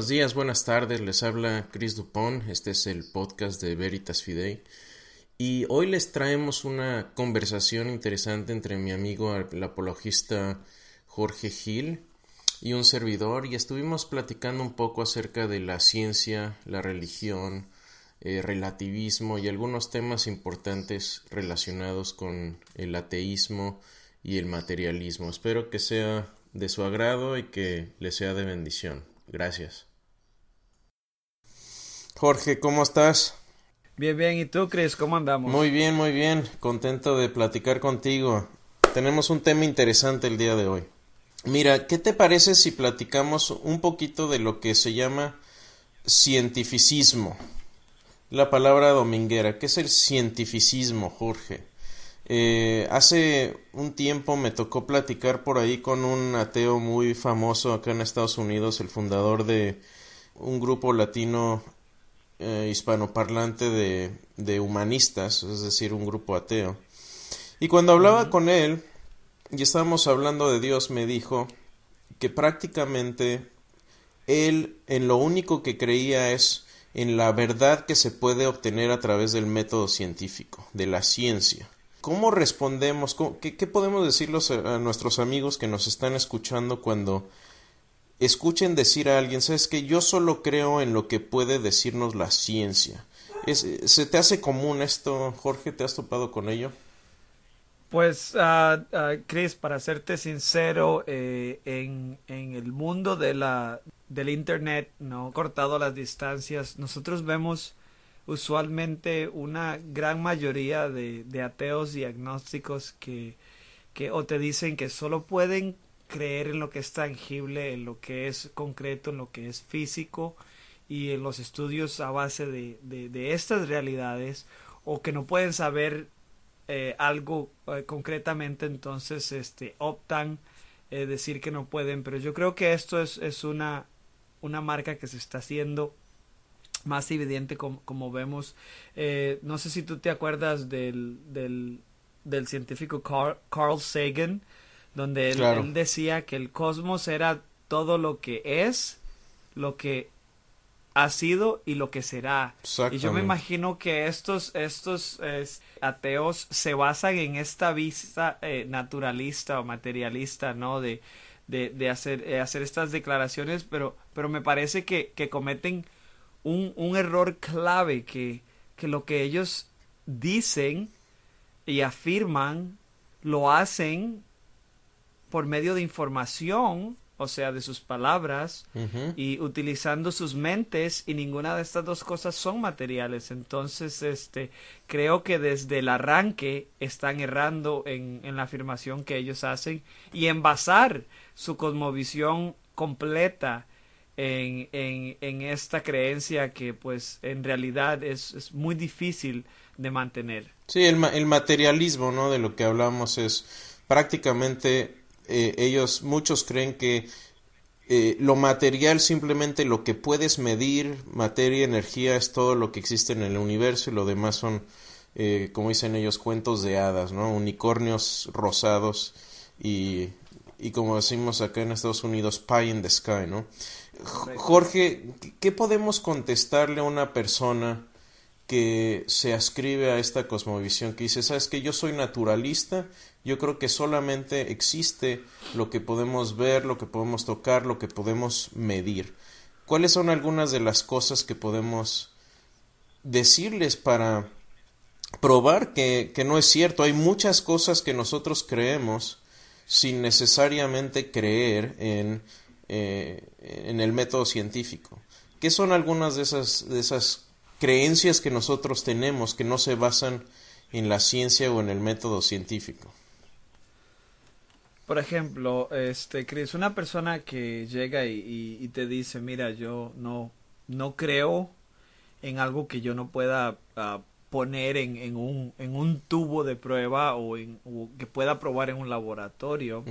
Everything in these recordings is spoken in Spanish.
buenos días, buenas tardes. Les habla Chris Dupont. Este es el podcast de Veritas Fidei. Y hoy les traemos una conversación interesante entre mi amigo el apologista Jorge Gil y un servidor y estuvimos platicando un poco acerca de la ciencia, la religión, eh, relativismo y algunos temas importantes relacionados con el ateísmo y el materialismo. Espero que sea de su agrado y que le sea de bendición. Gracias. Jorge, ¿cómo estás? Bien, bien. ¿Y tú, Chris? ¿Cómo andamos? Muy bien, muy bien. Contento de platicar contigo. Tenemos un tema interesante el día de hoy. Mira, ¿qué te parece si platicamos un poquito de lo que se llama cientificismo? La palabra dominguera. ¿Qué es el cientificismo, Jorge? Eh, hace un tiempo me tocó platicar por ahí con un ateo muy famoso acá en Estados Unidos, el fundador de un grupo latino eh, hispanoparlante de, de, humanistas, es decir, un grupo ateo. Y cuando hablaba con él y estábamos hablando de Dios, me dijo que prácticamente él en lo único que creía es en la verdad que se puede obtener a través del método científico, de la ciencia. ¿Cómo respondemos? qué, podemos decirles a, nuestros amigos que nos están escuchando cuando escuchen decir a alguien, sabes que yo solo creo en lo que puede decirnos la ciencia? ¿Se te hace común esto, Jorge? ¿Te has topado con ello? Pues, uh, Chris, para serte sincero, eh, en, en, el mundo de la, del Internet, no cortado las distancias, nosotros vemos usualmente una gran mayoría de, ateos y agnósticos que, que o te dicen que solo pueden creer en lo que es tangible, en lo que es concreto, en lo que es físico y en los estudios a base de, de, estas realidades o que no pueden saber eh, algo eh, concretamente entonces este optan eh, decir que no pueden pero yo creo que esto es, es una una marca que se está haciendo más evidente como, vemos. Eh, no sé si tú te acuerdas del, del científico Carl, Sagan, donde él, decía que el cosmos era todo lo que es, lo que ha sido y lo que será. Y yo me imagino que estos, estos ateos se basan en esta vista eh, naturalista o materialista, ¿no? De, de, de hacer, eh, hacer estas declaraciones, pero, pero me parece que, que cometen un, un error clave que, que lo que ellos dicen y afirman lo hacen por medio de información, o sea, de sus palabras, y utilizando sus mentes, y ninguna de estas dos cosas son materiales. Entonces, este, creo que desde el arranque están errando en, en la afirmación que ellos hacen y en basar su cosmovisión completa en, en, en, esta creencia que pues en realidad es, es muy difícil de mantener. Sí, el, el, materialismo, ¿no? De lo que hablamos es prácticamente eh, ellos, muchos creen que eh, lo material simplemente lo que puedes medir, materia, energía, es todo lo que existe en el universo y lo demás son, eh, como dicen ellos, cuentos de hadas, ¿no? Unicornios rosados y, y como decimos acá en Estados Unidos, pie in the sky, ¿no? Jorge, ¿qué podemos contestarle a una persona que se ascribe a esta cosmovisión que dice, sabes que yo soy naturalista, yo creo que solamente existe lo que podemos ver, lo que podemos tocar, lo que podemos medir. ¿Cuáles son algunas de las cosas que podemos decirles para probar que, que no es cierto? Hay muchas cosas que nosotros creemos sin necesariamente creer en eh, en el método científico. ¿Qué son algunas de esas, de esas creencias que nosotros tenemos que no se basan en la ciencia o en el método científico? Por ejemplo, este, Chris, una persona que llega y, te dice, mira, yo no, no creo en algo que yo no pueda ah, poner en, en, un, en un tubo de prueba o, en, que pueda probar en un laboratorio.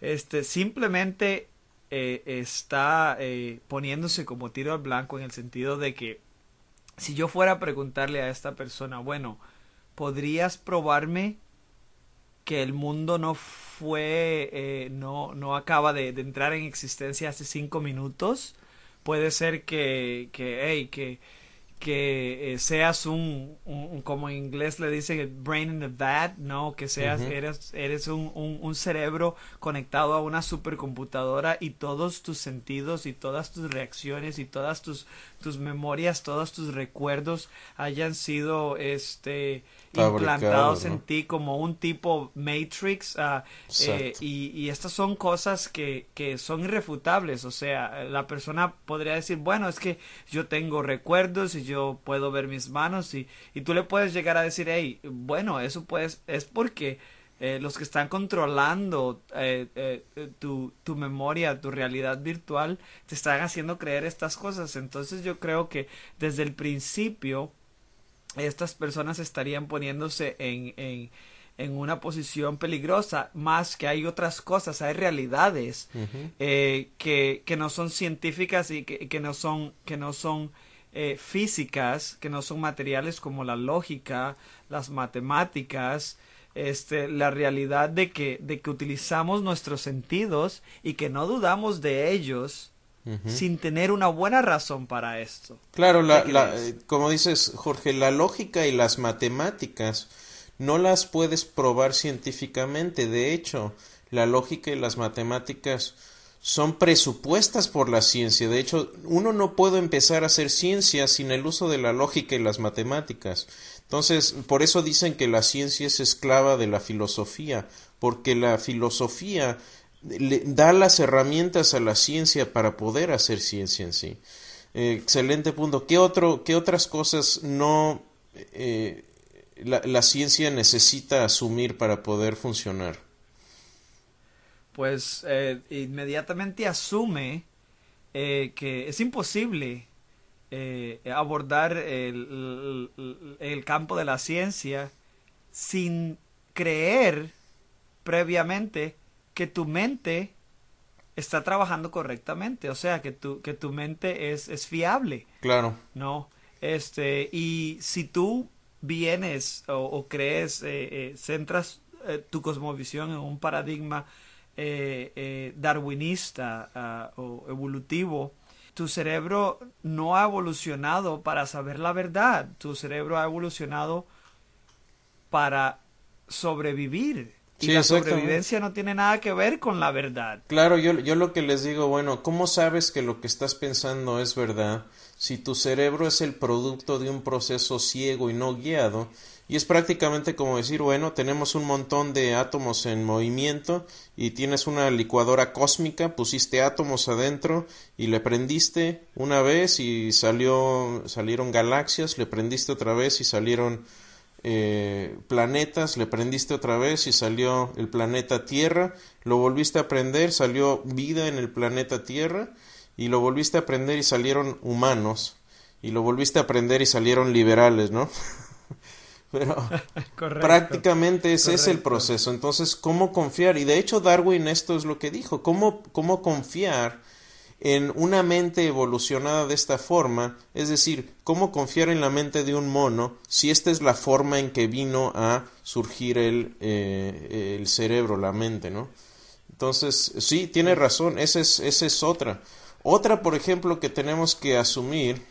Este, simplemente eh, está eh, poniéndose como tiro al blanco en el sentido de que si yo fuera a preguntarle a esta persona, bueno, ¿podrías probarme que el mundo no fue, eh, no, no acaba de, entrar en existencia hace cinco minutos? puede ser que, que, hey, que, que eh, seas un, como en inglés le dicen, brain in the vat, ¿no? Que seas, eres, eres un, un, cerebro conectado a una supercomputadora y todos tus sentidos y todas tus reacciones y todas tus, tus memorias, todos tus recuerdos hayan sido, este, implantados en ti como un tipo Matrix ah, eh, y, y, estas son cosas que, que son irrefutables. O sea la persona podría decir bueno es que yo tengo recuerdos y yo puedo ver mis manos y, y tú le puedes llegar a decir hey bueno eso pues es porque eh, los que están controlando eh, tu, tu, memoria, tu realidad virtual, te están haciendo creer estas cosas. Entonces yo creo que desde el principio estas personas estarían poniéndose en, en, en, una posición peligrosa, más que hay otras cosas, hay realidades eh, que, que, no son científicas y que, que no son, que no son eh, físicas, que no son materiales como la lógica, las matemáticas, este, la realidad de que, de que utilizamos nuestros sentidos y que no dudamos de ellos sin tener una buena razón para esto. Claro, la, eh, como dices, Jorge, la lógica y las matemáticas no las puedes probar científicamente. De hecho, la lógica y las matemáticas son presupuestas por la ciencia. De hecho, uno no puede empezar a hacer ciencia sin el uso de la lógica y las matemáticas. Entonces, por eso dicen que la ciencia es esclava de la filosofía, porque la filosofía le da las herramientas a la ciencia para poder hacer ciencia en sí. Eh, excelente punto. ¿Qué, otro, qué otras cosas no eh, la, ciencia necesita asumir para poder funcionar? Pues eh, inmediatamente asume que es imposible abordar el, el campo de la ciencia sin creer previamente que tu mente está trabajando correctamente, o sea, que tu, que tu mente es, es fiable. Claro. ¿No? Este, y si tú vienes o, crees, eh, eh, centras eh, tu cosmovisión en un paradigma darwinista ah, o evolutivo, tu cerebro no ha evolucionado para saber la verdad, tu cerebro ha evolucionado para sobrevivir y la sobrevivencia no tiene nada que ver con la verdad. Claro, yo, yo lo que les digo, bueno, ¿cómo sabes que lo que estás pensando es verdad si tu cerebro es el producto de un proceso ciego y no guiado? Y es prácticamente como decir, bueno, tenemos un montón de átomos en movimiento y tienes una licuadora cósmica, pusiste átomos adentro y le prendiste una vez y salió, salieron galaxias, le prendiste otra vez y salieron eh, planetas, le prendiste otra vez y salió el planeta Tierra, lo volviste a prender, salió vida en el planeta Tierra y lo volviste a prender y salieron humanos y lo volviste a prender y salieron liberales, ¿no? Pero prácticamente ese es el proceso. Entonces, ¿cómo confiar? Y de hecho Darwin esto es lo que dijo, ¿cómo, cómo confiar en una mente evolucionada de esta forma, es decir, cómo confiar en la mente de un mono si esta es la forma en que vino a surgir el, eh, el cerebro, la mente, ¿no? Entonces, sí, tiene razón, esa es, esa es otra. Otra, por ejemplo, que tenemos que asumir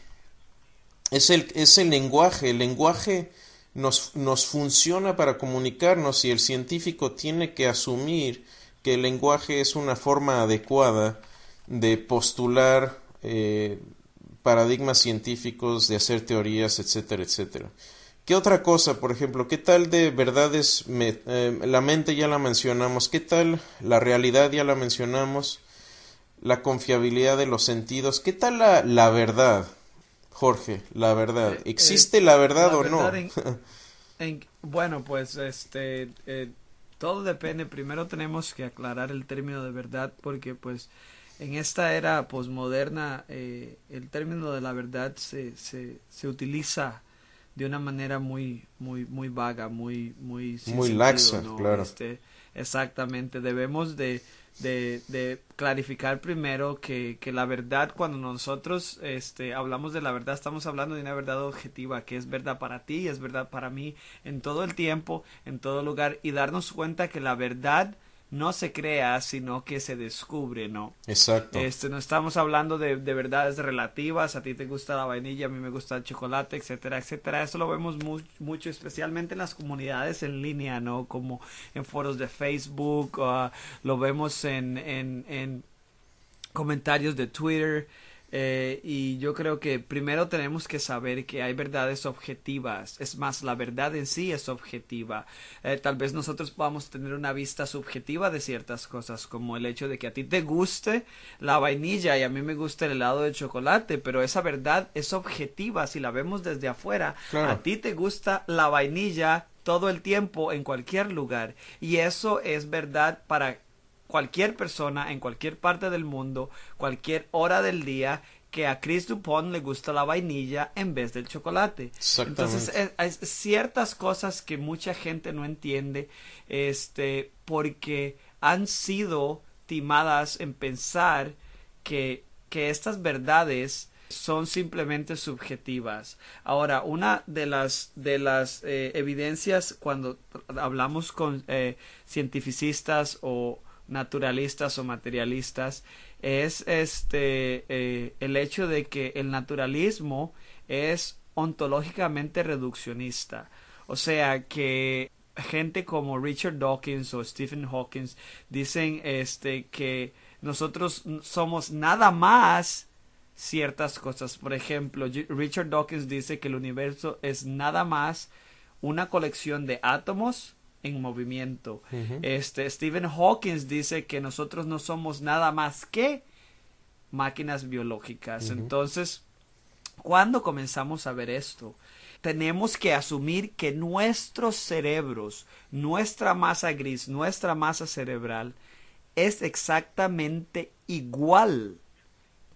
es el, es el lenguaje. El lenguaje nos, nos funciona para comunicarnos y el científico tiene que asumir que el lenguaje es una forma adecuada de postular eh, paradigmas científicos, de hacer teorías, etcétera, etcétera. ¿Qué otra cosa, por ejemplo? ¿Qué tal de verdades? Eh, la mente ya la mencionamos. ¿Qué tal la realidad? Ya la mencionamos. La confiabilidad de los sentidos. ¿Qué tal la, la verdad, Jorge? La verdad. Eh, ¿Existe la verdad o no? bueno, pues este todo depende. Primero tenemos que aclarar el término de verdad porque pues en esta era posmoderna eh, el término de la verdad se, se, se, utiliza de una manera muy muy muy vaga muy muy muy laxa claro este, exactamente debemos de, de, de clarificar primero que, que, la verdad cuando nosotros este hablamos de la verdad estamos hablando de una verdad objetiva que es verdad para ti es verdad para mí en todo el tiempo en todo lugar y darnos cuenta que la verdad no se crea, sino que se descubre, ¿no? Exacto. Este, no estamos hablando de, de verdades relativas, a ti te gusta la vainilla, a mí me gusta el chocolate, etcétera, etcétera. Eso lo vemos mucho, especialmente en las comunidades en línea, ¿no? Como en foros de Facebook, uh, lo vemos en, en, en comentarios de Twitter. Eh, y yo creo que primero tenemos que saber que hay verdades objetivas. Es más, la verdad en sí es objetiva. Eh, tal vez nosotros podamos tener una vista subjetiva de ciertas cosas, como el hecho de que a ti te guste la vainilla y a mí me gusta el helado de chocolate, pero esa verdad es objetiva si la vemos desde afuera. A ti te gusta la vainilla todo el tiempo en cualquier lugar y eso es verdad para cualquier persona en cualquier parte del mundo, cualquier hora del día, que a Chris Dupont le gusta la vainilla en vez del chocolate. Entonces, hay ciertas cosas que mucha gente no entiende, este, porque han sido timadas en pensar que, que estas verdades son simplemente subjetivas. Ahora, una de las de las eh, evidencias cuando hablamos con eh, cientificistas o naturalistas o materialistas es este eh, el hecho de que el naturalismo es ontológicamente reduccionista. O sea que gente como Richard Dawkins o Stephen Hawking dicen este que nosotros somos nada más ciertas cosas. Por ejemplo Richard Dawkins dice que el universo es nada más una colección de átomos en movimiento. Este Stephen Hawking dice que nosotros no somos nada más que máquinas biológicas. Entonces, cuando comenzamos a ver esto, tenemos que asumir que nuestros cerebros, nuestra masa gris, nuestra masa cerebral es exactamente igual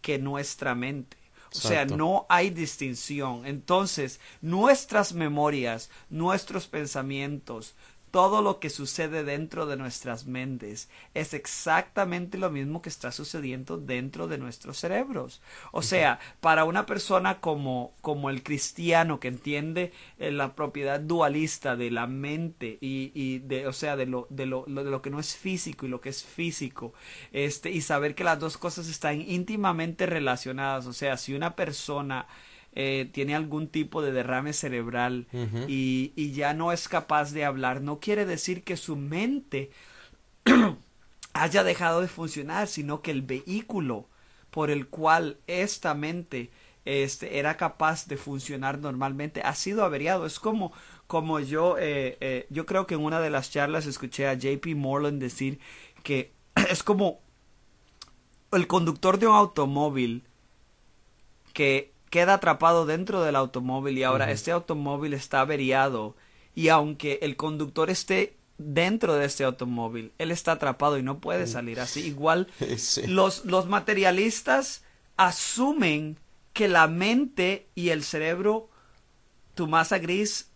que nuestra mente. O sea, no hay distinción. Entonces, nuestras memorias, nuestros pensamientos, todo lo que sucede dentro de nuestras mentes es exactamente lo mismo que está sucediendo dentro de nuestros cerebros. O sea, para una persona como, como el cristiano que entiende eh, la propiedad dualista de la mente y, y de, o sea, de lo, de, lo, de lo que no es físico y lo que es físico, este, y saber que las dos cosas están íntimamente relacionadas. O sea, si una persona eh, tiene algún tipo de derrame cerebral y, y, ya no es capaz de hablar, no quiere decir que su mente haya dejado de funcionar, sino que el vehículo por el cual esta mente este, era capaz de funcionar normalmente ha sido averiado. Es como, como yo, eh, eh, yo creo que en una de las charlas escuché a JP Morland decir que es como el conductor de un automóvil que queda atrapado dentro del automóvil y ahora este automóvil está averiado y aunque el conductor esté dentro de este automóvil, él está atrapado y no puede mm. salir así. Igual los, los materialistas asumen que la mente y el cerebro, tu masa gris,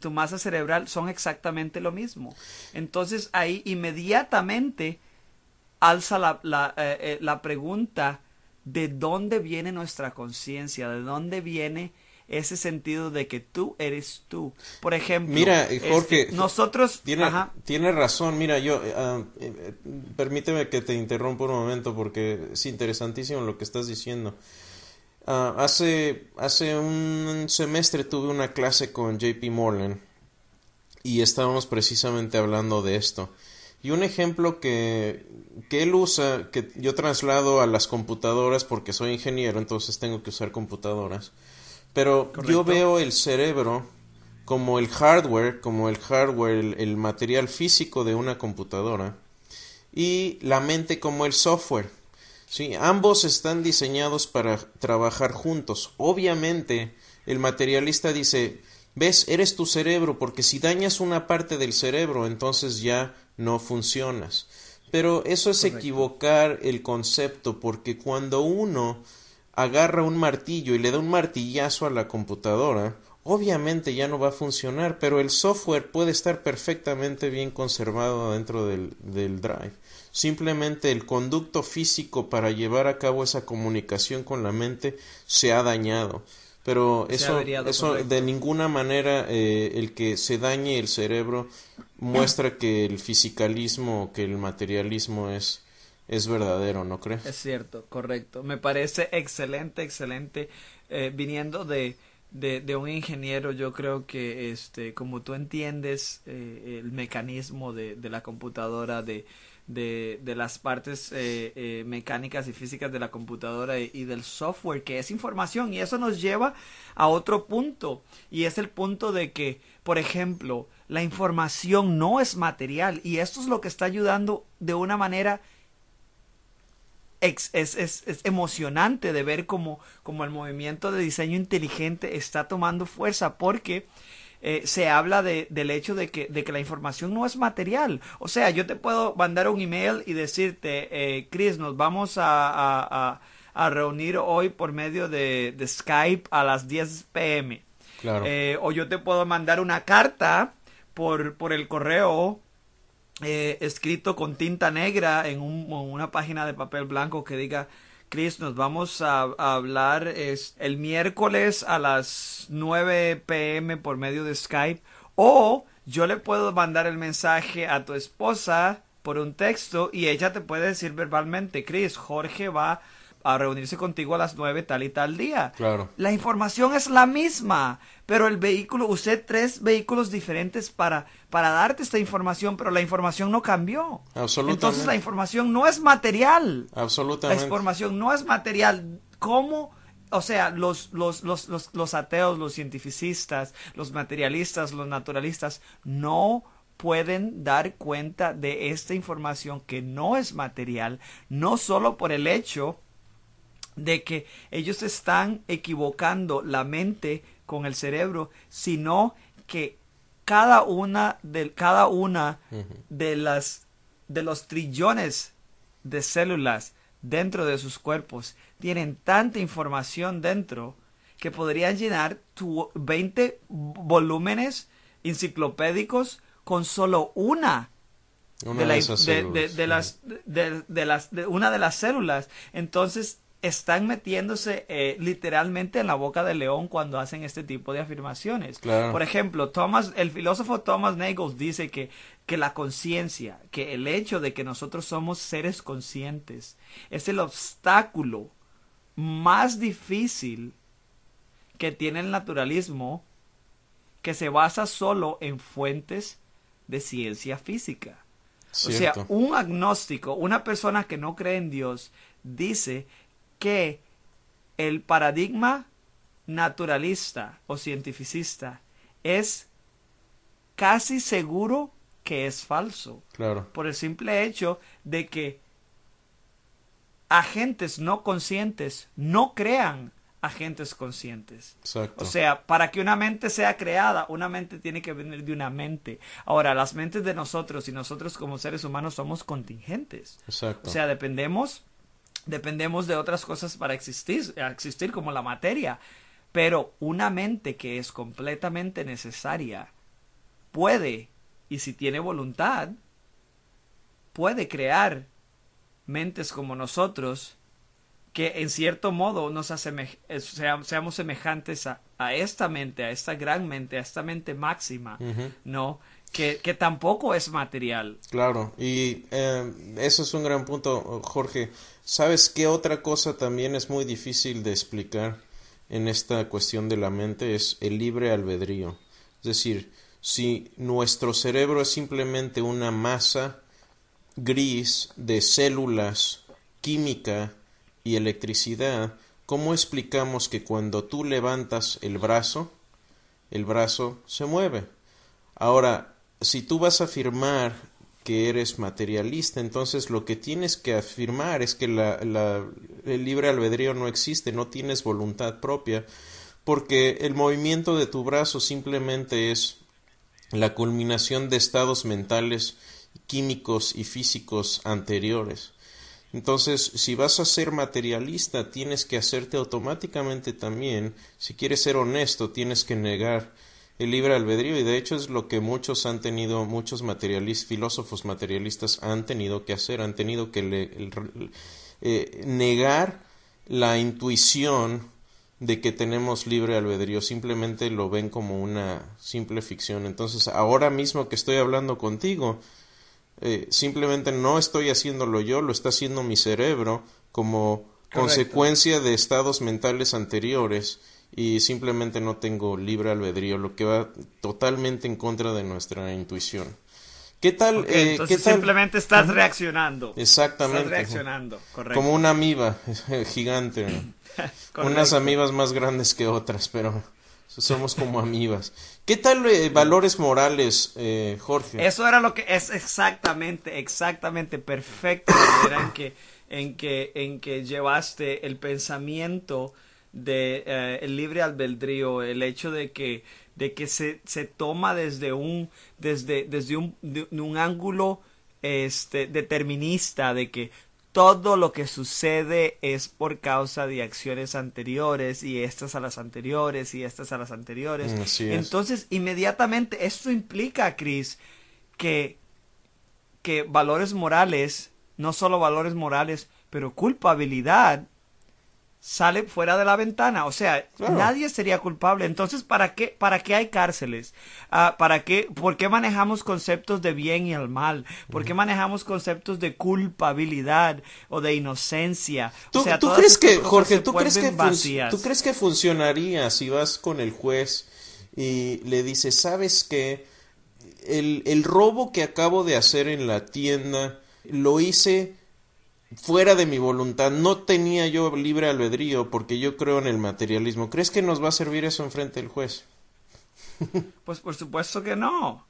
tu masa cerebral son exactamente lo mismo. Entonces ahí inmediatamente alza la, la, eh, eh, la pregunta de dónde viene nuestra conciencia, de dónde viene ese sentido de que tú eres tú. Por ejemplo, mira, eh, Jorge, este, nosotros tiene, tiene, razón. Mira, yo uh, permíteme que te interrumpa un momento porque es interesantísimo lo que estás diciendo. Ah, hace hace un semestre tuve una clase con JP Morgan y estábamos precisamente hablando de esto. Y un ejemplo que, que él usa, que yo traslado a las computadoras porque soy ingeniero, entonces tengo que usar computadoras. Pero yo veo el cerebro como el hardware, como el hardware, el, material físico de una computadora, y la mente como el software. Sí, ambos están diseñados para trabajar juntos. Obviamente, el materialista dice, ves, eres tu cerebro, porque si dañas una parte del cerebro, entonces ya no funcionas. Pero eso es equivocar el concepto porque cuando uno agarra un martillo y le da un martillazo a la computadora, obviamente ya no va a funcionar, pero el software puede estar perfectamente bien conservado dentro del, del drive. Simplemente el conducto físico para llevar a cabo esa comunicación con la mente se ha dañado. Pero Se eso, eso correcto. de ninguna manera eh, el que se dañe el cerebro muestra que el fisicalismo, que el materialismo es, es verdadero, ¿no crees? Es cierto, correcto. Me parece excelente, excelente. Eh, viniendo de, de, de un ingeniero, yo creo que, este, como tú entiendes eh, el mecanismo de, de la computadora, de, de, de las partes eh, eh, mecánicas y físicas de la computadora y, del software, que es información, y eso nos lleva a otro punto, y es el punto de que, por ejemplo, la información no es material, y esto es lo que está ayudando de una manera es, es, es emocionante de ver cómo, cómo el movimiento de diseño inteligente está tomando fuerza porque eh, se habla de, del hecho de que, de que la información no es material. O sea, yo te puedo mandar un email y decirte, eh, Chris, nos vamos a, a, a- a reunir hoy por medio de, de Skype a las 10 pm. Claro. Eh, o yo te puedo mandar una carta por, por el correo eh, escrito con tinta negra en, un- en una página de papel blanco que diga Chris, nos vamos a, hablar es, el miércoles a las 9 pm por medio de Skype. O yo le puedo mandar el mensaje a tu esposa por un texto y ella te puede decir verbalmente, Chris, Jorge va a reunirse contigo a las 9 tal y tal día. Claro. La información es la misma, pero el vehículo, usé tres vehículos diferentes para, para darte esta información, pero la información no cambió. Absolutamente. Entonces la información no es material. La Absolutamente. información no es material. ¿Cómo? O sea, los, los, los, los, los ateos, los cientificistas, los materialistas, los naturalistas, no pueden dar cuenta de esta información que no es material, no solo por el hecho de que ellos están equivocando la mente con el cerebro, sino que cada una de cada una de las de los trillones de células dentro de sus cuerpos tienen tanta información dentro que podrían llenar tu 20 volúmenes enciclopédicos con solo una Una de, la- de esas de- células. de- de las de las de una de las células. Entonces están metiéndose eh, literalmente en la boca del león cuando hacen este tipo de afirmaciones Claro. por ejemplo Thomas el filósofo Thomas Nagel dice que que la conciencia que el hecho de que nosotros somos seres conscientes es el obstáculo más difícil que tiene el naturalismo que se basa solo en fuentes de ciencia física. O sea, un agnóstico, una persona que no cree en Dios, dice que el paradigma naturalista o cientificista es casi seguro que es falso, Claro. por el simple hecho de que agentes no conscientes no crean agentes conscientes. Exacto. O sea, para que una mente sea creada, una mente tiene que venir de una mente. Ahora, las mentes de nosotros y nosotros como seres humanos somos contingentes. Exacto. O sea, dependemos, dependemos de otras cosas para existir, existir como la materia. Pero una mente que es completamente necesaria puede, y si tiene voluntad, puede crear mentes como nosotros que en cierto modo nos eh, sea- seamos semejantes a, a esta mente, a esta gran mente, a esta mente máxima. ¿no? Que, tampoco es material. Claro, y eh, eso es un gran punto, Jorge. ¿Sabes qué otra cosa también es muy difícil de explicar en esta cuestión de la mente? Es el libre albedrío. Es decir, si nuestro cerebro es simplemente una masa gris de células, química y electricidad, ¿cómo explicamos que cuando tú levantas el brazo, el brazo se mueve? Ahora, si tú vas a afirmar que eres materialista, entonces lo que tienes que afirmar es que el libre albedrío no existe, no tienes voluntad propia, porque el movimiento de tu brazo simplemente es la culminación de estados mentales, químicos y físicos anteriores. Entonces, si vas a ser materialista, tienes que hacerte automáticamente también, si quieres ser honesto, tienes que negar el libre albedrío y de hecho es lo que muchos han tenido, muchos materialistas, filósofos materialistas han tenido que hacer, han tenido que le- el- eh, negar la intuición de que tenemos libre albedrío, simplemente lo ven como una simple ficción. Entonces, ahora mismo que estoy hablando contigo, eh, simplemente no estoy haciéndolo yo, lo está haciendo mi cerebro como consecuencia de estados mentales anteriores y simplemente no tengo libre albedrío, lo que va totalmente en contra de nuestra intuición. ¿Qué tal? Eh, ¿qué tal? simplemente estás reaccionando. Exactamente. Estás reaccionando, correcto. Como una amiba gigante. Unas amibas más grandes que otras, pero somos como amibas. ¿Qué tal eh, valores morales, eh, Jorge? Eso era lo que es exactamente, exactamente perfecto en que, en que, en que llevaste el pensamiento de eh, el libre albedrío, el hecho de que, de que se, se toma desde un, desde, desde un, de, un ángulo este, determinista de que todo lo que sucede es por causa de acciones anteriores y estas a las anteriores y estas a las anteriores. Mm, Entonces, inmediatamente, esto implica, Chris, que, que valores morales, no solo valores morales, pero culpabilidad sale fuera de la ventana. O sea, nadie sería culpable. Entonces, ¿para qué, para qué hay cárceles? Ah, ¿para qué, ¿Por qué manejamos conceptos de bien y el mal? ¿Por qué manejamos conceptos de culpabilidad o de inocencia? ¿Tú, ¿tú crees que, Jorge, ¿tú crees que, ¿tú crees que funcionaría si vas con el juez y le dices, sabes que el, el robo que acabo de hacer en la tienda lo hice fuera de mi voluntad, no tenía yo libre albedrío porque yo creo en el materialismo. ¿Crees que nos va a servir eso enfrente del juez? pues por supuesto que no.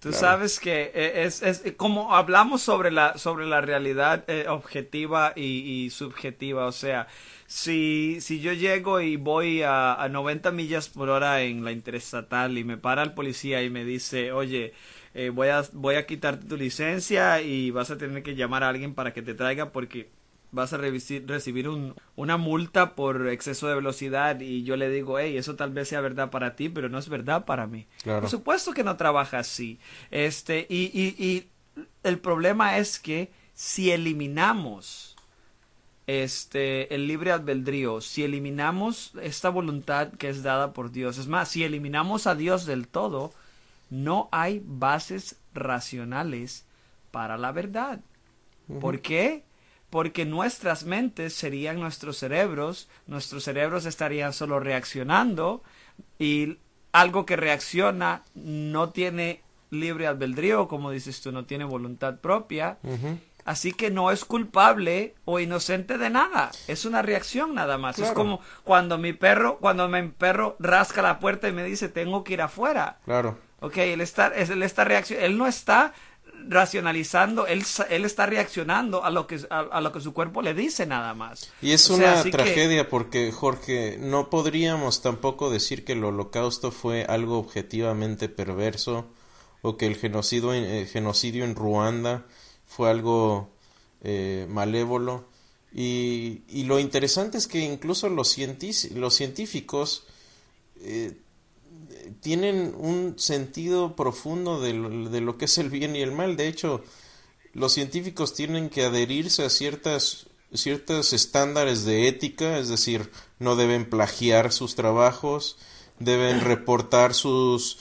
Tú sabes que e, es, es, como hablamos sobre la, sobre la realidad eh, objetiva y, subjetiva. O sea, si, si yo llego y voy a, a 90 millas por hora en la interestatal y me para el policía y me dice, oye, eh, voy, a, voy a quitarte tu licencia y vas a tener que llamar a alguien para que te traiga porque vas a recibir un, una multa por exceso de velocidad y yo le digo, hey, eso tal vez sea verdad para ti, pero no es verdad para mí. Por supuesto que no trabaja así. Este, y, y, y el problema es que si eliminamos este el libre albedrío, si eliminamos esta voluntad que es dada por Dios, es más, si eliminamos a Dios del todo, no hay bases racionales para la verdad. ¿Por qué? Porque nuestras mentes serían nuestros cerebros, nuestros cerebros estarían solo reaccionando y algo que reacciona no tiene libre albedrío, como dices tú, no tiene voluntad propia. Así que no es culpable o inocente de nada. Es una reacción nada más. Es como cuando mi perro, cuando mi perro rasca la puerta y me dice tengo que ir afuera. Claro. Ok, él está, él está él no está racionalizando, él, él está reaccionando a lo, que, a, lo que su cuerpo le dice nada más. Y es una tragedia porque, Jorge, no podríamos tampoco decir que el holocausto fue algo objetivamente perverso o que el genocidio, eh, genocidio en Ruanda fue algo eh, malévolo. Y, y, lo interesante es que incluso los, científicos eh, tienen un sentido profundo de lo, que es el bien y el mal. De hecho, los científicos tienen que adherirse a ciertas ciertos estándares de ética, es decir, no deben plagiar sus trabajos, deben reportar sus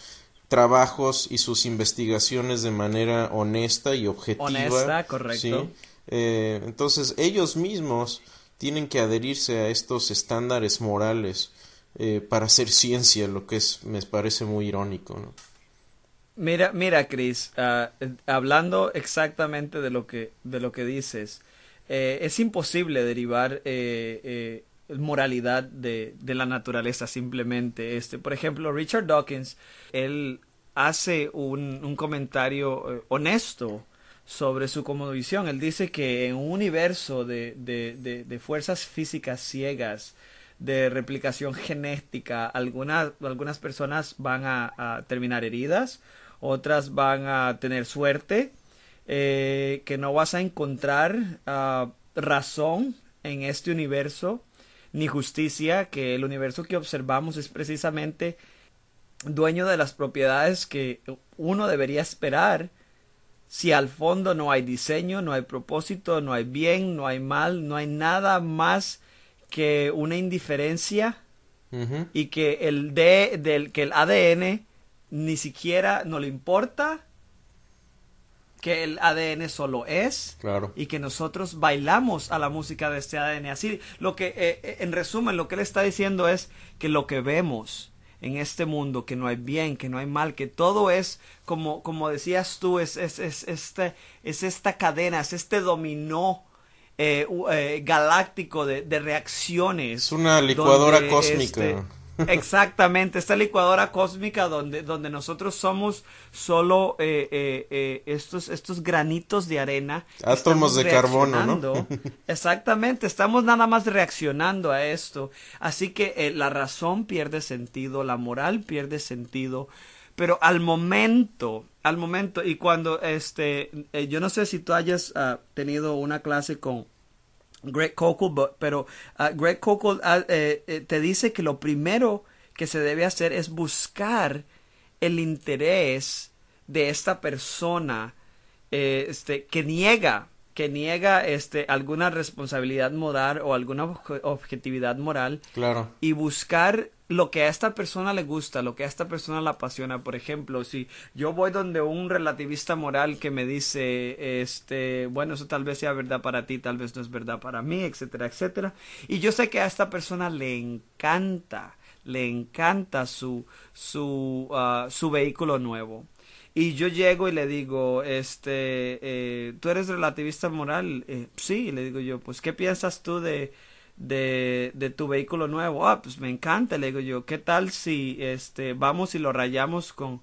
trabajos y sus investigaciones de manera honesta y objetiva. Honesta, correcto. Eh, entonces, ellos mismos tienen que adherirse a estos estándares morales eh, para hacer ciencia, lo que es, me parece muy irónico. ¿no? Mira, mira, Chris, ah, hablando exactamente de lo que, de lo que dices, eh, es imposible derivar eh, moralidad de, de, la naturaleza simplemente. Este, por ejemplo, Richard Dawkins, él hace un, un comentario honesto sobre su visión. Él dice que en un universo de, de, de fuerzas físicas ciegas, de replicación genética. Algunas, algunas personas van a, terminar heridas, otras van a tener suerte, eh, que no vas a encontrar ah, razón en este universo, ni justicia, que el universo que observamos es precisamente dueño de las propiedades que uno debería esperar. Si al fondo no hay diseño, no hay propósito, no hay bien, no hay mal, no hay nada más que una indiferencia y que el D del que el ADN ni siquiera no le importa que el ADN solo es claro. y que nosotros bailamos a la música de este ADN. Así, lo que, eh, eh, en resumen, lo que él está diciendo es que lo que vemos en este mundo, que no hay bien, que no hay mal, que todo es, como, como decías tú, es, es, es, este, es esta cadena, es este dominó eh, eh, galáctico de, de, reacciones. Es una licuadora cósmica. Este, exactamente, esta licuadora cósmica donde, donde nosotros somos solo eh, eh, estos, estos granitos de arena. Átomos de carbono, ¿no? exactamente, estamos nada más reaccionando a esto. Así que la razón pierde sentido, la moral pierde sentido. Pero al momento, al momento, y cuando este, yo no sé si tú hayas uh, tenido una clase con Greg Kokel, pero uh, Greg Kokel uh, eh, eh, te dice que lo primero que se debe hacer es buscar el interés de esta persona eh, este, que niega que niega este alguna responsabilidad moral o alguna objetividad moral claro y buscar lo que a esta persona le gusta, lo que a esta persona la apasiona. Por ejemplo, si yo voy donde un relativista moral que me dice, este, bueno, eso tal vez sea verdad para ti, tal vez no es verdad para mí, etcétera, etcétera. Y yo sé que a esta persona le encanta, le encanta su, su, uh, su vehículo nuevo. Y yo llego y le digo, este, eh, ¿tú eres relativista moral? Eh, sí, le digo yo, pues, ¿qué piensas tú de, de, de tu vehículo nuevo. Ah, pues me encanta, le digo yo, ¿qué tal si este vamos y lo rayamos con,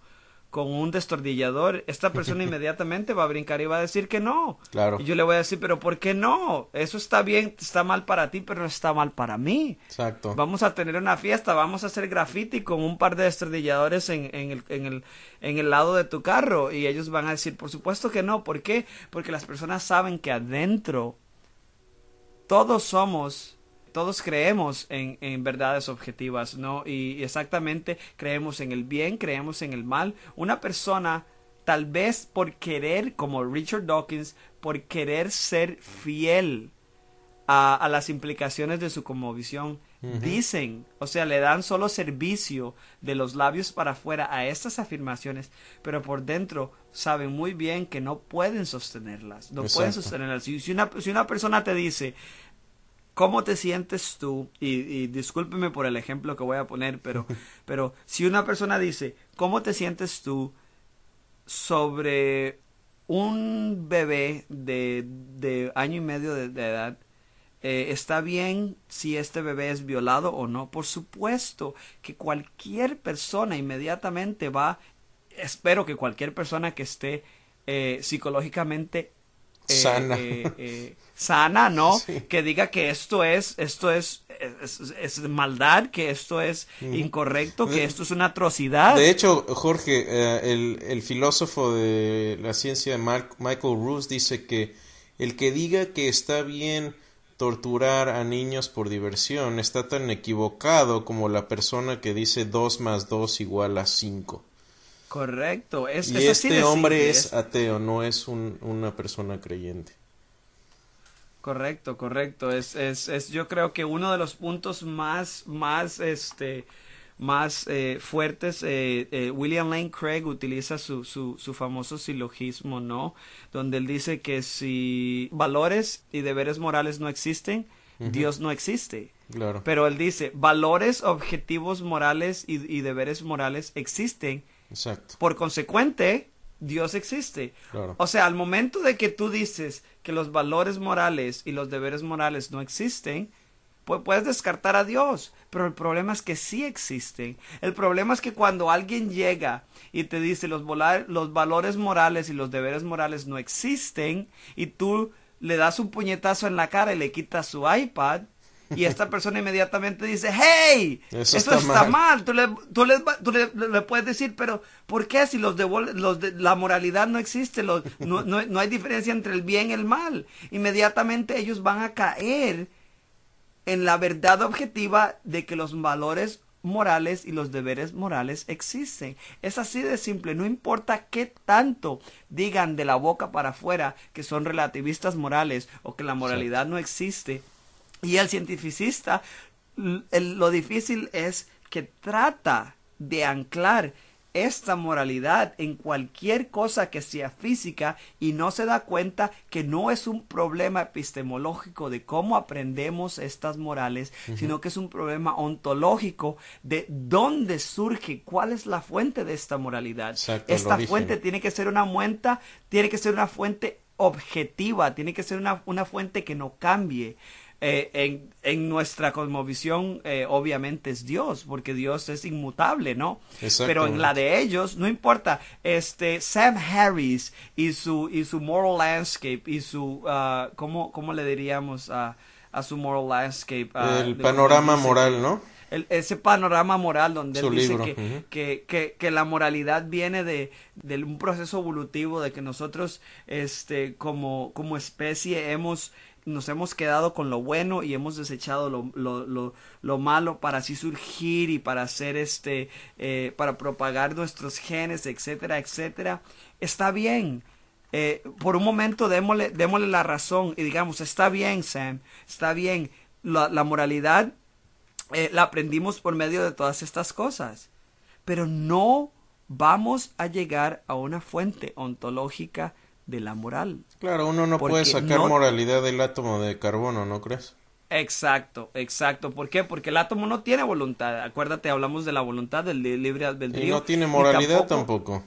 con un destornillador? Esta persona inmediatamente va a brincar y va a decir que no. Claro. Y yo le voy a decir, pero ¿por qué no? Eso está bien, está mal para ti, pero no está mal para mí. Exacto. Vamos a tener una fiesta, vamos a hacer graffiti con un par de destornilladores en, en, el, en, el, en el lado de tu carro. Y ellos van a decir, por supuesto que no. ¿Por qué? Porque las personas saben que adentro todos somos todos creemos en, en, verdades objetivas, ¿no? Y exactamente creemos en el bien, creemos en el mal. Una persona, tal vez por querer, como Richard Dawkins, por querer ser fiel a, a las implicaciones de su conmovisión, dicen, o sea, le dan solo servicio de los labios para afuera a estas afirmaciones, pero por dentro saben muy bien que no pueden sostenerlas, no pueden sostenerlas. Si una, si una persona te dice, ¿Cómo te sientes tú? Y, discúlpeme por el ejemplo que voy a poner, pero, pero si una persona dice, ¿cómo te sientes tú sobre un bebé de, de año y medio de, edad? Eh, ¿Está bien si este bebé es violado o no? Por supuesto que cualquier persona inmediatamente va, espero que cualquier persona que esté eh, psicológicamente eh, sana. Eh, eh, sana, ¿no? Que diga que esto es, esto es, es, maldad, que esto es incorrecto, que esto es una atrocidad. De hecho, Jorge, el, el, filósofo de la ciencia Michael Roos dice que el que diga que está bien torturar a niños por diversión está tan equivocado como la persona que dice 2 más 2 igual a 5. Correcto. Es, y este hombre es ateo, no es un, una persona creyente. Correcto, correcto. Es, es, es, yo creo que uno de los puntos más, más, este, más eh, fuertes, eh, eh, William Lane Craig utiliza su, su, su, famoso silogismo, ¿no? Donde él dice que si valores y deberes morales no existen, Dios no existe. Claro. Pero él dice, valores, objetivos morales y, y deberes morales existen Exacto. Por consecuente, Dios existe. O sea, al momento de que tú dices que los valores morales y los deberes morales no existen, pues puedes descartar a Dios. Pero el problema es que sí existen. El problema es que cuando alguien llega y te dice los, los valores morales y los deberes morales no existen y tú le das un puñetazo en la cara y le quitas su iPad, y esta persona inmediatamente dice, hey, eso, está, mal. Tú, le, tú, le, tú le, puedes decir, pero ¿por qué si los, de, los de, la moralidad no existe? Los, no, no, no hay diferencia entre el bien y el mal. Inmediatamente ellos van a caer en la verdad objetiva de que los valores morales y los deberes morales existen. Es así de simple, no importa qué tanto digan de la boca para afuera que son relativistas morales o que la moralidad no existe, y el cientificista lo difícil es que trata de anclar esta moralidad en cualquier cosa que sea física y no se da cuenta que no es un problema epistemológico de cómo aprendemos estas morales, sino que es un problema ontológico de dónde surge, cuál es la fuente de esta moralidad. esta fuente tiene que ser una fuente, tiene que ser una fuente objetiva, tiene que ser una, una fuente que no cambie. Eh, en, en, nuestra cosmovisión eh, obviamente es Dios, porque Dios es inmutable, ¿no? Pero en la de ellos, no importa, este Sam Harris y su, y su moral landscape y su, uh, ¿cómo, ¿cómo, le diríamos a, a su moral landscape? Uh, El panorama moral, ¿no? El, ese panorama moral donde él dice que, que, que, que, la moralidad viene de, de, un proceso evolutivo de que nosotros este como, como especie hemos nos hemos quedado con lo bueno y hemos desechado lo, lo, lo, malo para así surgir y para hacer este, eh, para propagar nuestros genes, etcétera, etcétera, está bien. Eh, por un momento démosle, démosle la razón y digamos, está bien, Sam, está bien. La, la moralidad eh, la aprendimos por medio de todas estas cosas, pero no vamos a llegar a una fuente ontológica de la moral. Claro, uno no puede sacar moralidad del átomo de carbono, ¿no crees? Exacto, exacto. ¿Por qué? Porque el átomo no tiene voluntad. Acuérdate, hablamos de la voluntad del libre albedrío. Y no tiene moralidad tampoco,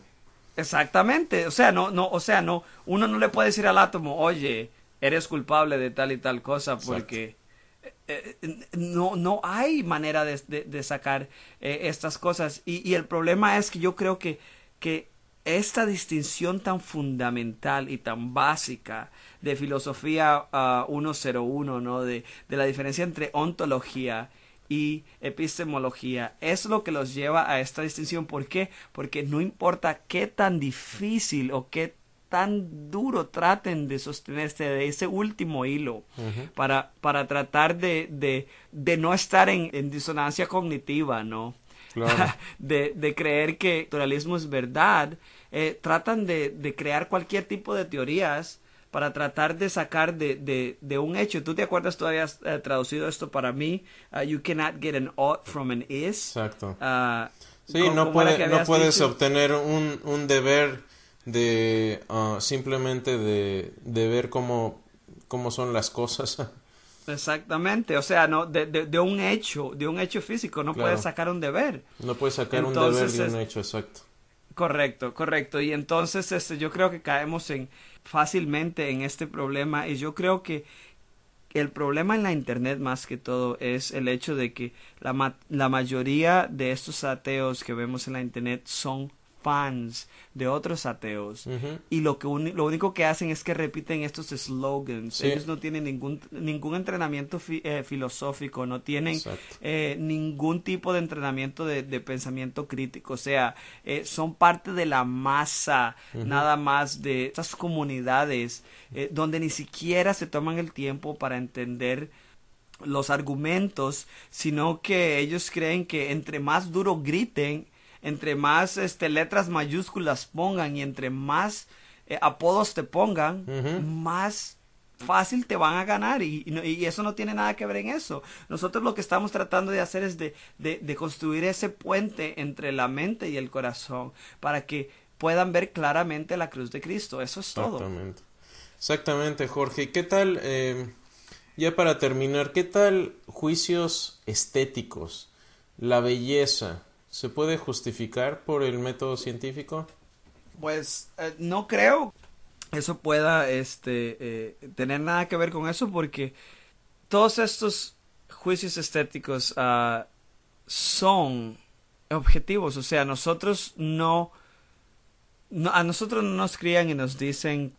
Exactamente. O sea, no, no, o sea, no, uno no le puede decir al átomo, oye, eres culpable de tal y tal cosa porque eh, eh, no, no hay manera de, de, sacar eh, estas cosas. Y, y, el problema es que yo creo que, que esta distinción tan fundamental y tan básica de filosofía 101, ah, ¿no? De, de, la diferencia entre ontología y epistemología es lo que los lleva a esta distinción. ¿Por qué? Porque no importa qué tan difícil o qué tan duro traten de sostenerse de ese último hilo para, para tratar de, de, de no estar en, en disonancia cognitiva, ¿no? de, de, creer que el naturalismo es verdad, eh, tratan de, de, crear cualquier tipo de teorías para tratar de sacar de, de, de un hecho. ¿Tú te acuerdas? Tú habías eh, traducido esto para mí. Uh, you cannot get an ought from an is. Exacto. Uh, sí, no, puede, no puedes obtener un, un deber de uh, simplemente de, de ver cómo, cómo son las cosas. Exactamente, o sea, no de, de, un hecho, de un hecho físico, no puedes sacar un deber. No puedes sacar un deber de un hecho, exacto. Correcto, correcto. Y entonces este, yo creo que caemos en fácilmente en este problema y yo creo que el problema en la internet más que todo es el hecho de que la, la mayoría de estos ateos que vemos en la internet son fans de otros ateos y lo que lo único que hacen es que repiten estos slogans. Ellos no tienen ningún ningún entrenamiento eh, filosófico no tienen eh, ningún tipo de entrenamiento de, pensamiento crítico. O sea eh, son parte de la masa nada más de estas comunidades donde ni siquiera se toman el tiempo para entender los argumentos, sino que ellos creen que entre más duro griten, entre más este, letras mayúsculas pongan y entre más eh, apodos te pongan, más fácil te van a ganar y, y, eso no tiene nada que ver en eso. Nosotros lo que estamos tratando de hacer es de, de, construir ese puente entre la mente y el corazón para que puedan ver claramente la cruz de Cristo. Eso es todo. Exactamente. Exactamente, Jorge. ¿Qué tal, eh, ya para terminar, qué tal juicios estéticos, la belleza? ¿Se puede justificar por el método científico? Pues eh, no creo eso pueda este, eh, tener nada que ver con eso porque todos estos juicios estéticos uh, son objetivos. O sea, nosotros no, no, a nosotros no nos crían y nos dicen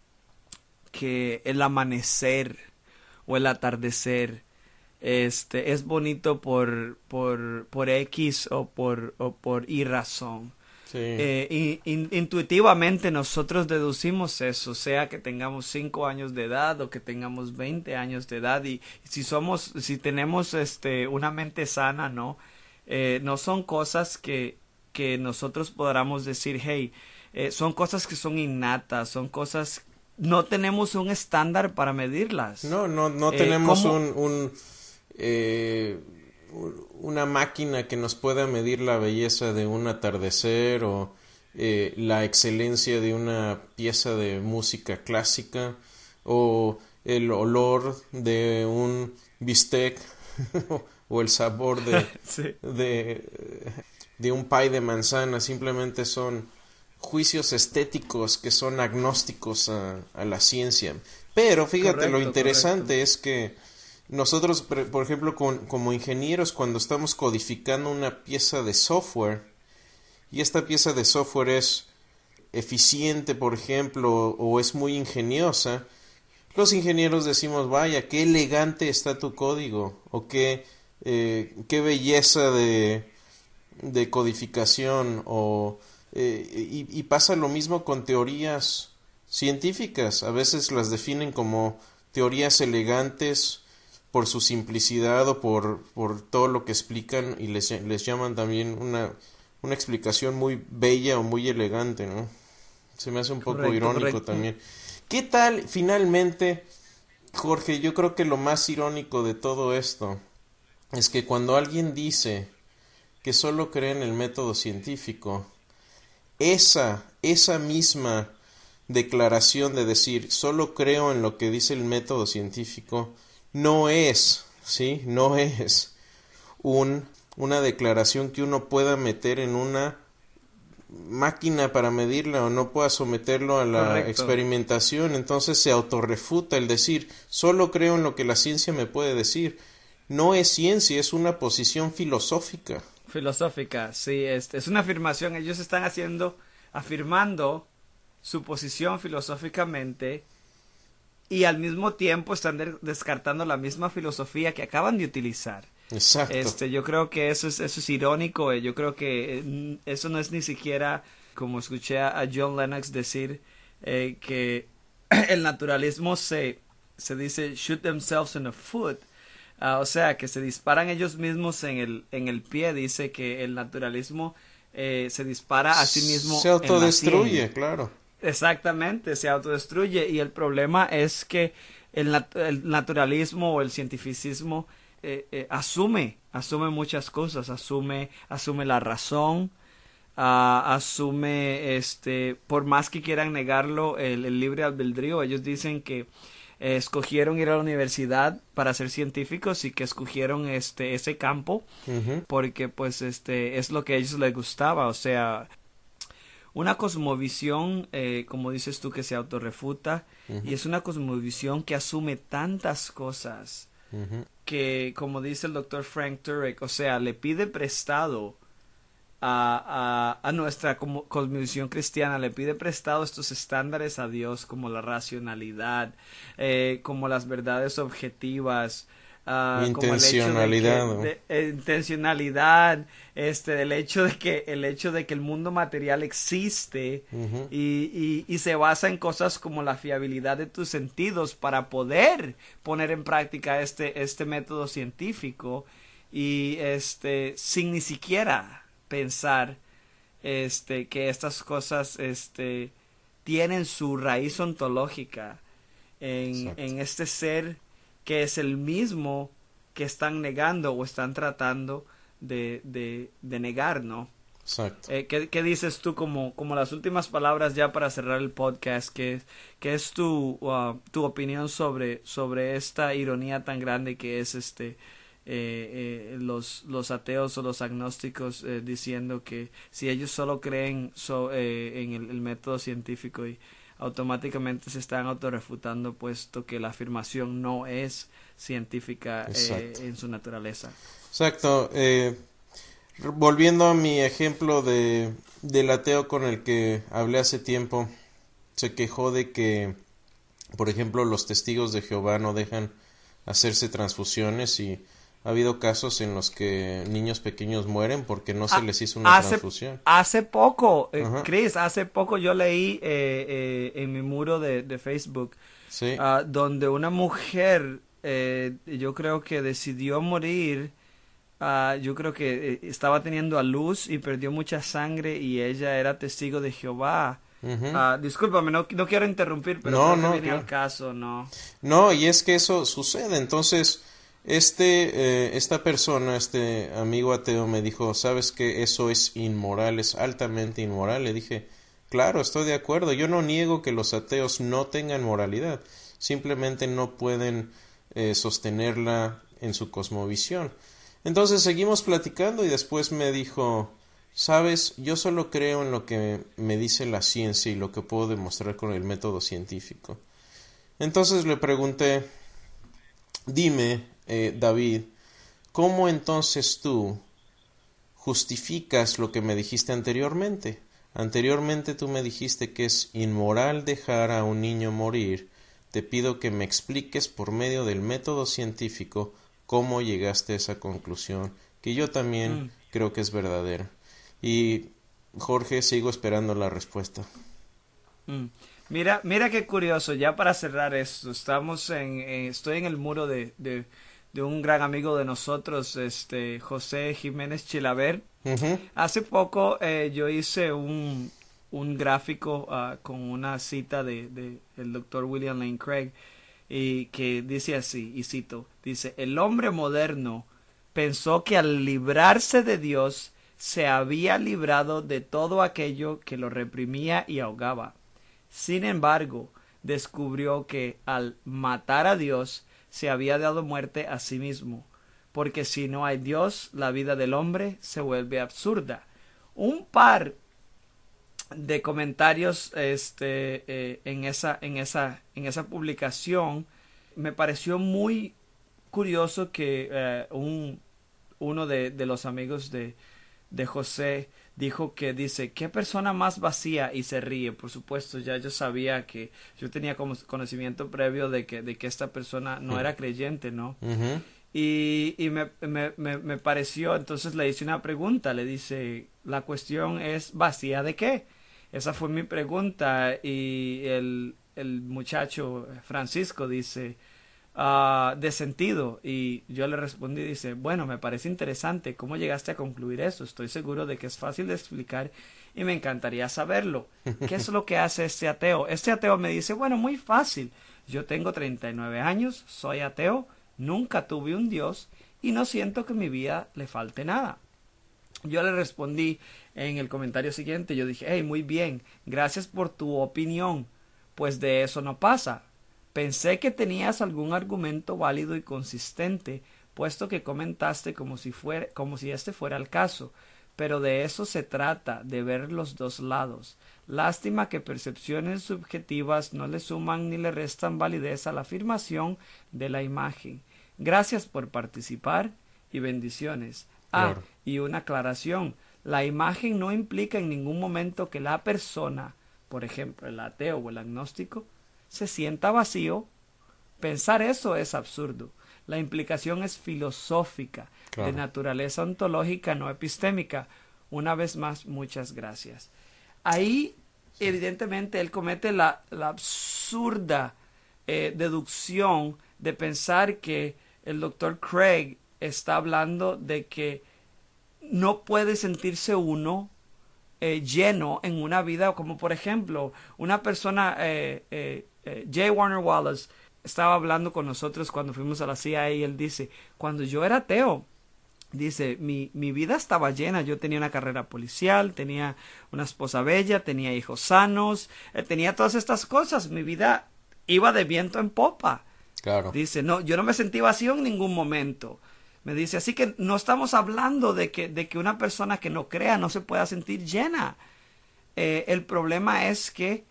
que el amanecer o el atardecer este es bonito por por por X o por o por Y razón. Eh, intuitivamente nosotros deducimos eso, sea que tengamos 5 años de edad o que tengamos 20 años de edad y si somos, si tenemos este una mente sana, ¿no? Eh, no son cosas que, que nosotros podamos decir, hey, eh, son cosas que son innatas, son cosas, no tenemos un estándar para medirlas. No, no, no tenemos un, un eh, una máquina que nos pueda medir la belleza de un atardecer o eh, la excelencia de una pieza de música clásica o el olor de un bistec o el sabor de, de, de, un pie de manzana. Simplemente son juicios estéticos que son agnósticos a, la ciencia. Pero fíjate, lo interesante es que nosotros, por ejemplo, como ingenieros, cuando estamos codificando una pieza de software, y esta pieza de software es eficiente, por ejemplo, o es muy ingeniosa, los ingenieros decimos, vaya, qué elegante está tu código, o qué, eh, qué belleza de, de codificación, o, eh, y, y pasa lo mismo con teorías científicas, a veces las definen como teorías elegantes, por su simplicidad o por, por todo lo que explican y les, les llaman también una, una explicación muy bella o muy elegante, ¿no? Se me hace un poco irónico también. ¿Qué tal finalmente, Jorge? Yo creo que lo más irónico de todo esto es que cuando alguien dice que solo cree en el método científico, esa, esa misma declaración de decir solo creo en lo que dice el método científico, no es, ¿sí? No es un, una declaración que uno pueda meter en una máquina para medirla o no pueda someterlo a la experimentación, entonces se autorrefuta el decir, solo creo en lo que la ciencia me puede decir. No es ciencia, es una posición filosófica. Filosófica, sí, es, es una afirmación. Ellos están haciendo, afirmando su posición filosóficamente y al mismo tiempo están descartando la misma filosofía que acaban de utilizar. Exacto. Este, yo creo que eso es, eso es irónico, eh, yo creo que eh, eso no es ni siquiera como escuché a John Lennox decir eh, que el naturalismo se, se dice shoot themselves in the foot, ah, o sea, que se disparan ellos mismos en el, en el pie, dice que el naturalismo se dispara a sí mismo. Se autodestruye, claro. Exactamente, se autodestruye y el problema es que el, naturalismo o el cientificismo eh, eh, asume, asume muchas cosas, asume, asume la razón, uh, asume, este, por más que quieran negarlo, el, libre albedrío, ellos dicen que eh, escogieron ir a la universidad para ser científicos y que escogieron este ese campo porque pues este es lo que a ellos les gustaba. O sea una cosmovisión, eh, como dices tú, que se autorrefuta, y es una cosmovisión que asume tantas cosas que, como dice el doctor Frank Turek, o sea, le pide prestado a, a, a nuestra cosmovisión cristiana, le pide prestado estos estándares a Dios, como la racionalidad, eh, como las verdades objetivas, Uh, intencionalidad eh, intencionalidad este del hecho de que el hecho de que el mundo material existe y, y, se basa en cosas como la fiabilidad de tus sentidos para poder poner en práctica este este método científico y este sin ni siquiera pensar este que estas cosas este tienen su raíz ontológica en, en este ser que es el mismo que están negando o están tratando de, de, de negar, ¿no? Exacto. Eh, ¿qué, dices tú como, como las últimas palabras ya para cerrar el podcast? ¿Qué, qué es tu, uh, tu opinión sobre, sobre esta ironía tan grande que es este eh, eh, los, los ateos o los agnósticos diciendo que si ellos solo creen en el, el, método científico y automáticamente se están autorrefutando puesto que la afirmación no es científica eh, en su naturaleza. Exacto. Eh, volviendo a mi ejemplo de, del ateo con el que hablé hace tiempo, se quejó de que, por ejemplo, los testigos de Jehová no dejan hacerse transfusiones y ha habido casos en los que niños pequeños mueren porque no se ah, les hizo una transfusión. Hace poco, eh, Chris, hace poco yo leí eh, eh, en mi muro de, Facebook ah, donde una mujer, yo creo que decidió morir, ah, yo creo que estaba teniendo a luz y perdió mucha sangre y ella era testigo de Jehová. discúlpame, no, no, quiero interrumpir, pero no, no, viene caso, ¿no? No, y es que eso sucede, entonces este, eh, esta persona, este amigo ateo me dijo, ¿sabes que eso es inmoral, es altamente inmoral? Le dije, claro, estoy de acuerdo, yo no niego que los ateos no tengan moralidad, simplemente no pueden eh, sostenerla en su cosmovisión. Entonces seguimos platicando y después me dijo, sabes, yo solo creo en lo que me dice la ciencia y lo que puedo demostrar con el método científico. Entonces le pregunté, dime, eh, David, ¿cómo entonces tú justificas lo que me dijiste anteriormente? Anteriormente tú me dijiste que es inmoral dejar a un niño morir. Te pido que me expliques por medio del método científico cómo llegaste a esa conclusión, que yo también mm. creo que es verdadera. Y Jorge, sigo esperando la respuesta. Mm. Mira, mira qué curioso, ya para cerrar esto, estamos en, estoy en el muro de, de un gran amigo de nosotros, este José Jiménez Chilaver. Hace poco eh, yo hice un, un gráfico ah, con una cita de, de, el doctor William Lane Craig y que dice así, y cito, dice, el hombre moderno pensó que al librarse de Dios se había librado de todo aquello que lo reprimía y ahogaba. Sin embargo, descubrió que al matar a Dios se había dado muerte a sí mismo, porque si no hay Dios, la vida del hombre se vuelve absurda. Un par de comentarios este, eh, en, esa, en, esa, en esa publicación me pareció muy curioso que eh, un, uno de, de, los amigos de, de José dijo que dice, ¿qué persona más vacía? Y se ríe. Por supuesto, ya yo sabía que yo tenía como conocimiento previo de que, de que esta persona no era creyente, ¿no? Y, y me, me, me, pareció, entonces le hice una pregunta, le dice, la cuestión es vacía de qué? Esa fue mi pregunta y el, el muchacho Francisco dice, Ah, de sentido. Y yo le respondí, dice, bueno, me parece interesante cómo llegaste a concluir eso. Estoy seguro de que es fácil de explicar y me encantaría saberlo. ¿Qué es lo que hace este ateo? Este ateo me dice, bueno, muy fácil. Yo tengo 39 años, soy ateo, nunca tuve un Dios y no siento que mi vida le falte nada. Yo le respondí en el comentario siguiente, yo dije, hey, muy bien, gracias por tu opinión, pues de eso no pasa. Pensé que tenías algún argumento válido y consistente, puesto que comentaste como si fuera, como si este fuera el caso. Pero de eso se trata, de ver los dos lados. Lástima que percepciones subjetivas no le suman ni le restan validez a la afirmación de la imagen. Gracias por participar y bendiciones. Ah, y una aclaración. La imagen no implica en ningún momento que la persona, por ejemplo, el ateo o el agnóstico, se sienta vacío, pensar eso es absurdo. La implicación es filosófica, de naturaleza ontológica, no epistémica. Una vez más, muchas gracias. Ahí, evidentemente, él comete la, absurda eh, deducción de pensar que el doctor Craig está hablando de que no puede sentirse uno eh, lleno en una vida como por ejemplo una persona eh, eh, J. Warner Wallace estaba hablando con nosotros cuando fuimos a la CIA y él dice, cuando yo era ateo, dice, mi, mi vida estaba llena, yo tenía una carrera policial, tenía una esposa bella, tenía hijos sanos, eh, tenía todas estas cosas, mi vida iba de viento en popa. Claro. Dice, no, yo no me sentí vacío en ningún momento. Me dice, así que no estamos hablando de que, de que una persona que no crea no se pueda sentir llena. Eh, el problema es que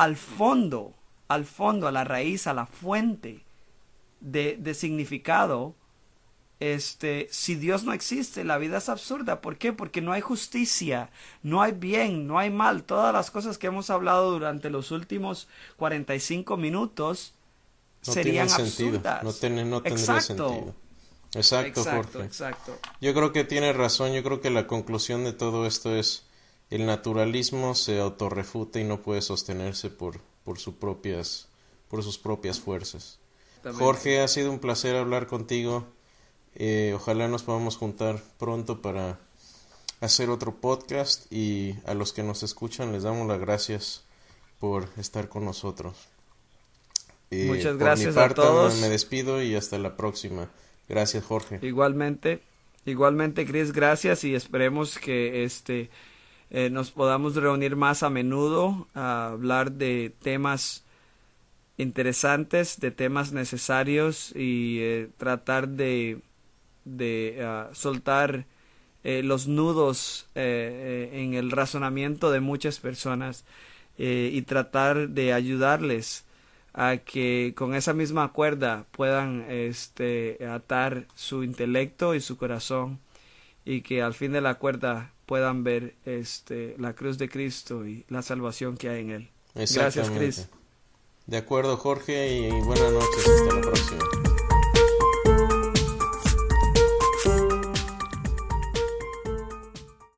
al fondo, al fondo, a la raíz, a la fuente de, de significado, este, si Dios no existe, la vida es absurda. ¿Por qué? Porque no hay justicia, no hay bien, no hay mal. Todas las cosas que hemos hablado durante los últimos 45 minutos no serían absurdas. No, tiene, no tendría exacto. sentido. Exacto, exacto, Jorge. Exacto. Yo creo que tiene razón. Yo creo que la conclusión de todo esto es el naturalismo se autorrefuta y no puede sostenerse por, por, sus propias, por sus propias fuerzas. Jorge, ha sido un placer hablar contigo. Eh, ojalá nos podamos juntar pronto para hacer otro podcast y a los que nos escuchan les damos las gracias por estar con nosotros. Eh, Muchas por gracias mi parte, a todos. Me despido y hasta la próxima. Gracias, Jorge. Igualmente, igualmente, Chris, gracias y esperemos que este eh, nos podamos reunir más a menudo a hablar de temas interesantes, de temas necesarios y eh, tratar de, de ah, soltar eh, los nudos en el razonamiento de muchas personas y tratar de ayudarles a que con esa misma cuerda puedan este, atar su intelecto y su corazón y que al fin de la cuerda puedan ver este, la cruz de Cristo y la salvación que hay en él. Gracias. Chris. De acuerdo, Jorge, y buenas noches. Hasta la próxima.